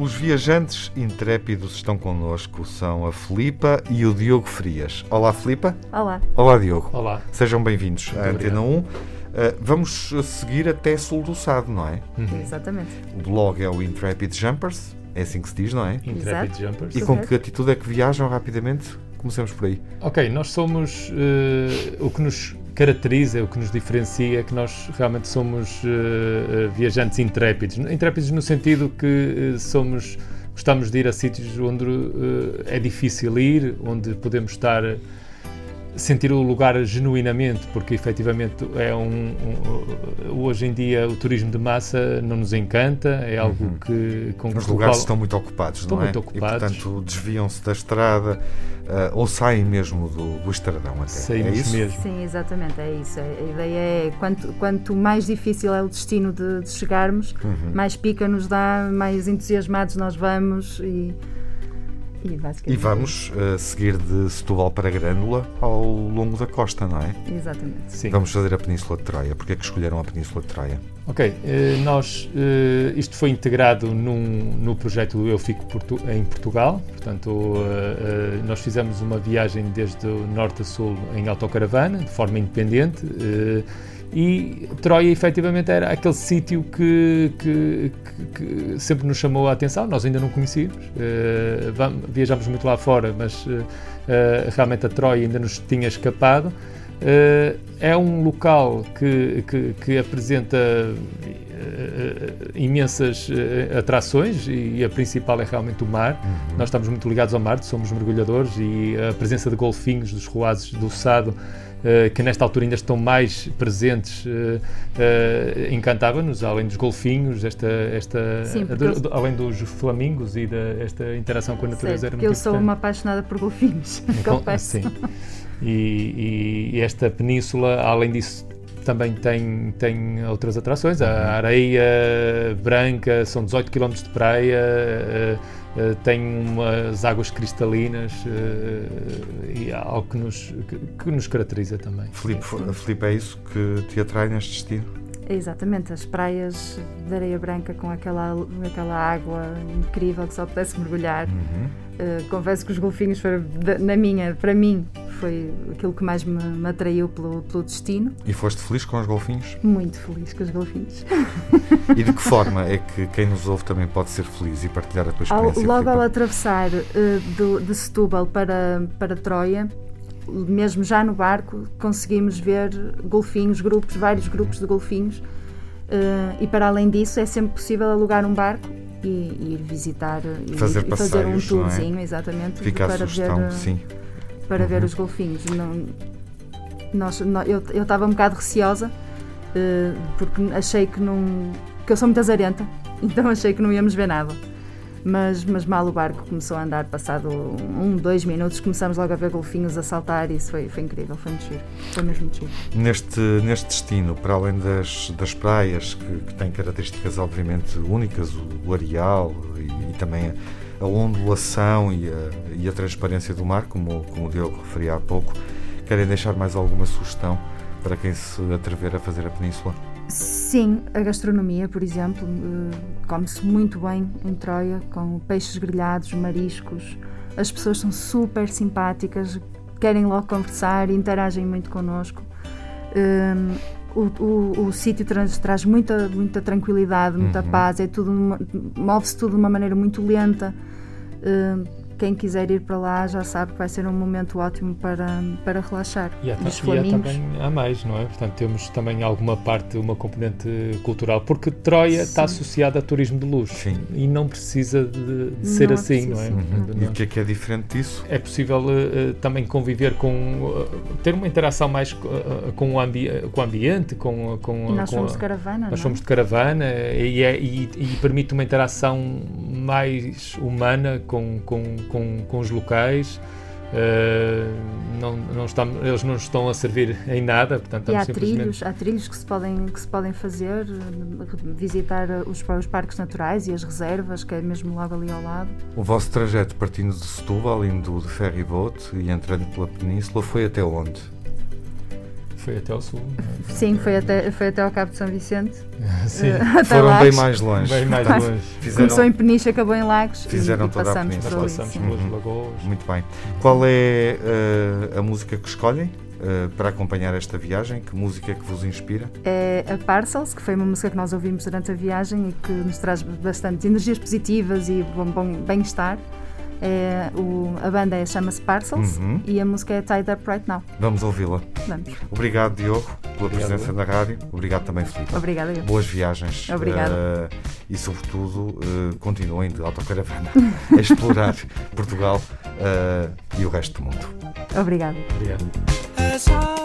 Os viajantes intrépidos estão connosco, são a Filipa e o Diogo Frias. Olá, Filipa. Olá. Olá, Diogo. Olá. Sejam bem-vindos à Antena 1. Uh, vamos seguir até Sul do Sado, não é? Uhum. Exatamente. O blog é o Intrepid Jumpers, é assim que se diz, não é? Intrepid Jumpers. E com que atitude é que viajam rapidamente? Comecemos por aí. Ok, nós somos. Uh, o que nos caracteriza, o que nos diferencia é que nós realmente somos uh, viajantes intrépidos. Intrépidos no sentido que uh, somos. Gostamos de ir a sítios onde é difícil ir, onde podemos estar sentir o lugar genuinamente, porque efetivamente é um, um, hoje em dia o turismo de massa não nos encanta, é algo uhum. que com os lugares estão muito ocupados, estão não é? muito ocupados. E portanto desviam-se da estrada uh, ou saem mesmo do, do estradão até. Saímos é isso? mesmo. Sim, exatamente, é isso. A ideia é quanto, quanto mais difícil é o destino de, de chegarmos, uhum. mais pica nos dá, mais entusiasmados nós vamos e e, e vamos uh, seguir de Setúbal para Grândola ao longo da costa, não é? Exatamente. Sim. Vamos fazer a Península de Troia. Porquê é que escolheram a Península de Troia? Ok, uh, nós, uh, isto foi integrado num, no projeto Eu Fico Portu em Portugal, portanto nós fizemos uma viagem desde o norte a sul em autocaravana, de forma independente, e Troia efetivamente era aquele sítio que, que, que, que, sempre nos chamou a atenção, nós ainda não conhecíamos, uh, vamos, viajámos muito lá fora, mas uh, realmente a Troia ainda nos tinha escapado. É um local que, que apresenta imensas atrações e a principal é realmente o mar. Uhum. Nós estamos muito ligados ao mar, somos mergulhadores e a presença de golfinhos, dos roazes do Sado, Uh, que nesta altura ainda estão mais presentes, uh, encantava-nos, além dos golfinhos, esta, esta Sim, do, do, além dos flamingos e da, esta interação com a natureza sei, era muito eu sou uma apaixonada por golfinhos, confesso. Sim. E, e, e, esta península, além disso, também tem, tem outras atrações. A uhum. areia branca, são 18 km de praia Uh, tem umas águas cristalinas uh, e algo que nos, que, que nos caracteriza também. Filipe, Filipe, é isso que te atrai neste destino? Exatamente, as praias de areia branca com aquela, aquela água incrível que só pudesse mergulhar. Uhum. Uh, confesso que os golfinhos foram, na minha, para mim, foi aquilo que mais me, me, atraiu pelo, pelo destino. E foste feliz com os golfinhos? Muito feliz com os golfinhos. e de que forma é que quem nos ouve também pode ser feliz e partilhar a tua experiência? Ao, logo ao atravessar uh, do, de Setúbal para, para Troia, mesmo já no barco, conseguimos ver golfinhos, grupos, vários grupos de golfinhos. Uh, e para além disso, é sempre possível alugar um barco e, e ir visitar e fazer, e fazer um tourzinho, é? exatamente, Fica para sugestão, ver, sim. Para uhum. ver os golfinhos. Não, nós, não, eu estava um bocado receosa uh, porque achei que não. que eu sou muito azarenta, então achei que não íamos ver nada mas, mas mal o barco começou a andar, passado um, dois minutos, começamos logo a ver golfinhos a saltar e isso foi, foi incrível, foi muito giro, foi mesmo muito giro. Neste, neste destino, para além das, das praias, que, que têm características obviamente únicas, o, o areal e, e, também a, a ondulação e a, e a, transparência do mar, como, como o Diogo referia há pouco, querem deixar mais alguma sugestão para quem se atrever a fazer a península? Sim, a gastronomia, por exemplo, eh, come-se muito bem em Troia, com peixes grelhados, mariscos. As pessoas são super simpáticas, querem logo conversar, interagem muito connosco. Um, o, o, o sítio traz, traz, muita, muita tranquilidade, muita uhum. paz, é tudo move-se tudo de uma maneira muito lenta. Quem quiser ir para lá já sabe que vai ser um momento ótimo para, para relaxar. E há, e há também há mais, não é? Portanto, temos também alguma parte, uma componente cultural, porque Troia Sim. está associada a turismo de luxo Sim. e não precisa de, de ser não assim, não é? Uhum. E o que é que é diferente disso? É possível uh, também conviver com, uh, ter uma interação mais uh, com, o ambi com o ambiente, com, com, e nós com somos a, de caravana, Nós não? somos de caravana e, é, e, e permite uma interação mais humana com, com com, com os locais. Uh, não, não estamos, eles não estão a servir em nada, portanto e há simplesmente... trilhos, há trilhos que se podem que se podem fazer, visitar os, os parques naturais e as reservas, que é mesmo logo ali ao lado. O vosso trajeto partindo de Setúbal, indo de ferry boat e entrando pela península, foi até onde? Foi até ao sul. É? Sim, foi até, foi até ao Cabo de São Vicente. Sim. Uh, Foram Lagos. bem mais longe. Bem mais longe. Fizeram, Começou em Peniche, acabou em Lagos. Fizeram e, toda passamos a ali. Passamos pelas uhum. lagoas. Muito bem. Qual é uh, a música que escolhem? Uh, para acompanhar esta viagem? Que música é que vos inspira? É a Parcels, que foi uma música que nós ouvimos durante a viagem e que nos traz bastante energias positivas e bom, bom bem-estar. É, o, a banda é, chama-se Parcels uhum. e a música é Tied Up Right Now. Vamos ouvi-la. Vamos. Obrigado, Diogo, pela Obrigado. presença na rádio. Obrigado também, Filipe. Obrigada. Boas viagens. Obrigada. Uh, e, sobretudo, uh, continuem de autocaravana a explorar Portugal uh, e o resto do mundo. Obrigado. Obrigado.